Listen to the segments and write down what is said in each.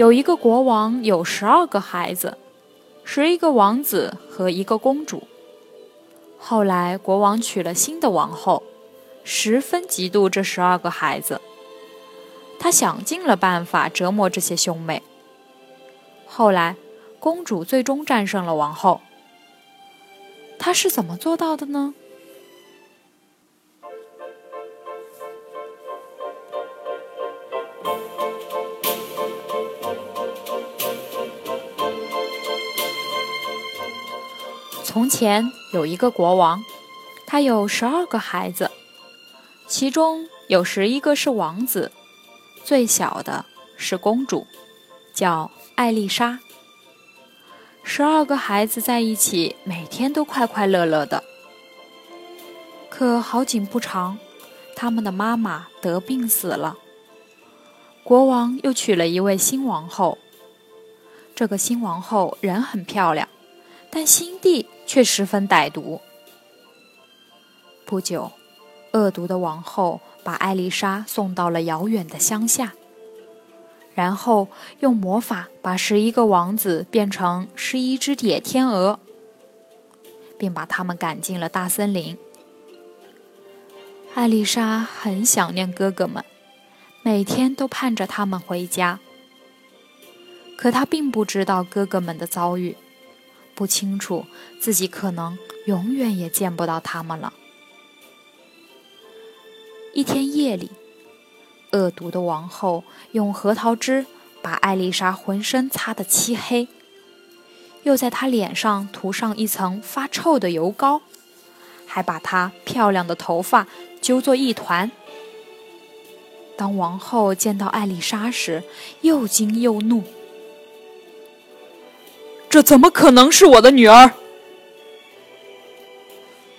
有一个国王，有十二个孩子，十一个王子和一个公主。后来，国王娶了新的王后，十分嫉妒这十二个孩子。他想尽了办法折磨这些兄妹。后来，公主最终战胜了王后。她是怎么做到的呢？从前有一个国王，他有十二个孩子，其中有十一个是王子，最小的是公主，叫艾丽莎。十二个孩子在一起，每天都快快乐乐的。可好景不长，他们的妈妈得病死了，国王又娶了一位新王后。这个新王后人很漂亮，但心地。却十分歹毒。不久，恶毒的王后把艾丽莎送到了遥远的乡下，然后用魔法把十一个王子变成十一只野天鹅，并把他们赶进了大森林。艾丽莎很想念哥哥们，每天都盼着他们回家。可她并不知道哥哥们的遭遇。不清楚自己可能永远也见不到他们了。一天夜里，恶毒的王后用核桃汁把艾丽莎浑身擦得漆黑，又在她脸上涂上一层发臭的油膏，还把她漂亮的头发揪作一团。当王后见到艾丽莎时，又惊又怒。这怎么可能是我的女儿？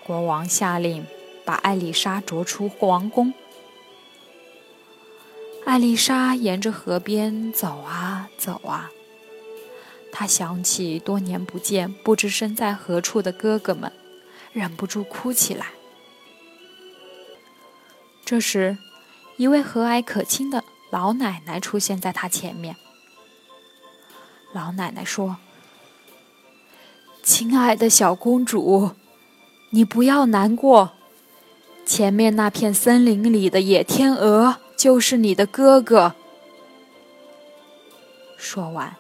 国王下令把艾丽莎逐出王宫。艾丽莎沿着河边走啊走啊，她想起多年不见、不知身在何处的哥哥们，忍不住哭起来。这时，一位和蔼可亲的老奶奶出现在她前面。老奶奶说。亲爱的小公主，你不要难过。前面那片森林里的野天鹅就是你的哥哥。说完，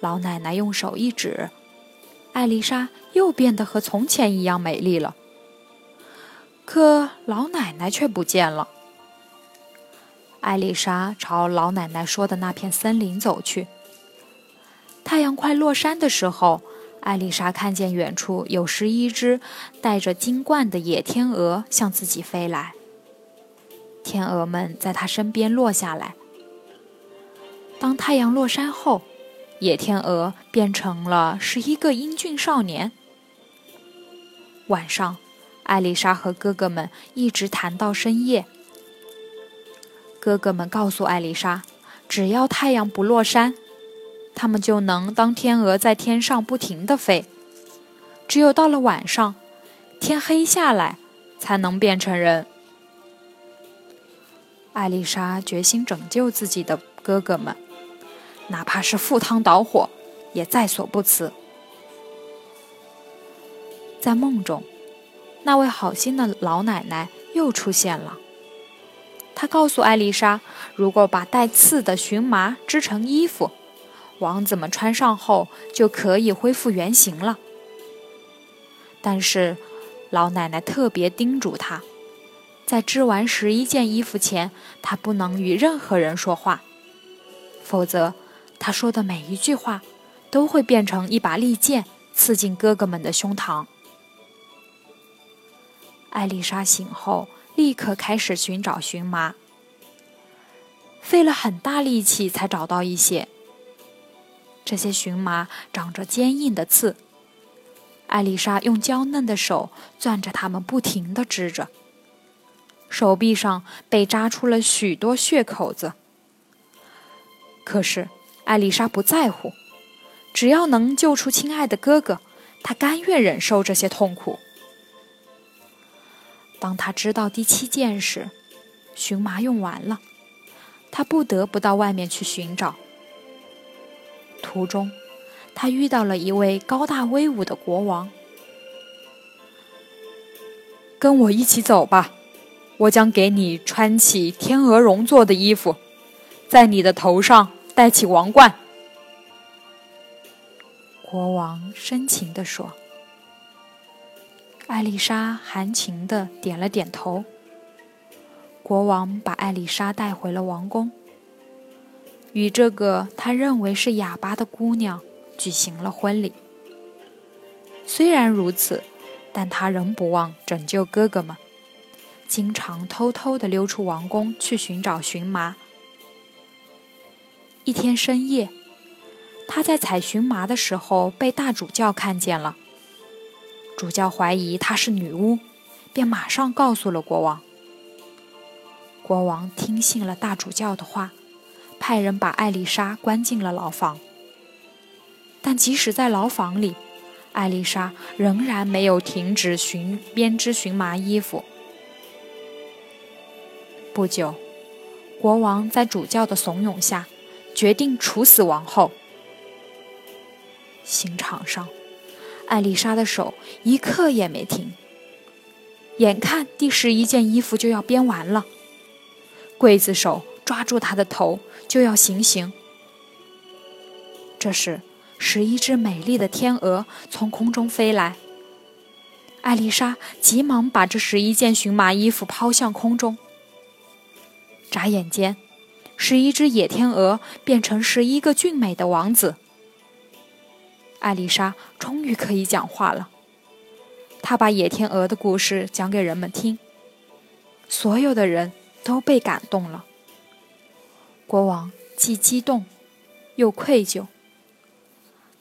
老奶奶用手一指，艾丽莎又变得和从前一样美丽了。可老奶奶却不见了。艾丽莎朝老奶奶说的那片森林走去。太阳快落山的时候。艾丽莎看见远处有十一只戴着金冠的野天鹅向自己飞来，天鹅们在她身边落下来。当太阳落山后，野天鹅变成了十一个英俊少年。晚上，艾丽莎和哥哥们一直谈到深夜。哥哥们告诉艾丽莎，只要太阳不落山。他们就能当天鹅在天上不停地飞，只有到了晚上，天黑下来，才能变成人。艾丽莎决心拯救自己的哥哥们，哪怕是赴汤蹈火，也在所不辞。在梦中，那位好心的老奶奶又出现了。她告诉艾丽莎，如果把带刺的荨麻织成衣服。王子们穿上后就可以恢复原形了。但是，老奶奶特别叮嘱她，在织完十一件衣服前，她不能与任何人说话，否则，她说的每一句话都会变成一把利剑，刺进哥哥们的胸膛。艾丽莎醒后，立刻开始寻找荨麻，费了很大力气才找到一些。这些荨麻长着坚硬的刺，艾丽莎用娇嫩的手攥着它们，不停地织着。手臂上被扎出了许多血口子，可是艾丽莎不在乎，只要能救出亲爱的哥哥，她甘愿忍受这些痛苦。当她织到第七件时，荨麻用完了，她不得不到外面去寻找。途中，他遇到了一位高大威武的国王。跟我一起走吧，我将给你穿起天鹅绒做的衣服，在你的头上戴起王冠。国王深情地说。艾丽莎含情的点了点头。国王把艾丽莎带回了王宫，与这个他认为是哑巴的姑娘举行了婚礼。虽然如此，但他仍不忘拯救哥哥们，经常偷偷的溜出王宫去寻找荨麻。一天深夜，他在采荨麻的时候被大主教看见了。主教怀疑她是女巫，便马上告诉了国王。国王听信了大主教的话，派人把艾丽莎关进了牢房。但即使在牢房里，艾丽莎仍然没有停止寻编织荨麻衣服。不久，国王在主教的怂恿下，决定处死王后。刑场上。艾丽莎的手一刻也没停，眼看第十一件衣服就要编完了，刽子手抓住他的头就要行刑。这时，十一只美丽的天鹅从空中飞来，艾丽莎急忙把这十一件荨麻衣服抛向空中。眨眼间，十一只野天鹅变成十一个俊美的王子。艾丽莎终于可以讲话了。她把野天鹅的故事讲给人们听，所有的人都被感动了。国王既激动又愧疚。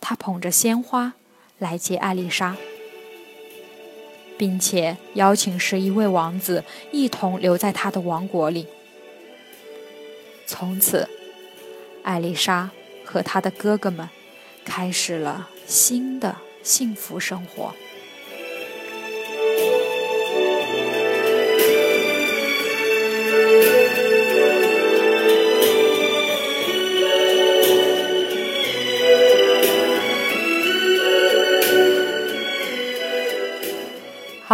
他捧着鲜花来接艾丽莎，并且邀请十一位王子一同留在他的王国里。从此，艾丽莎和他的哥哥们。开始了新的幸福生活。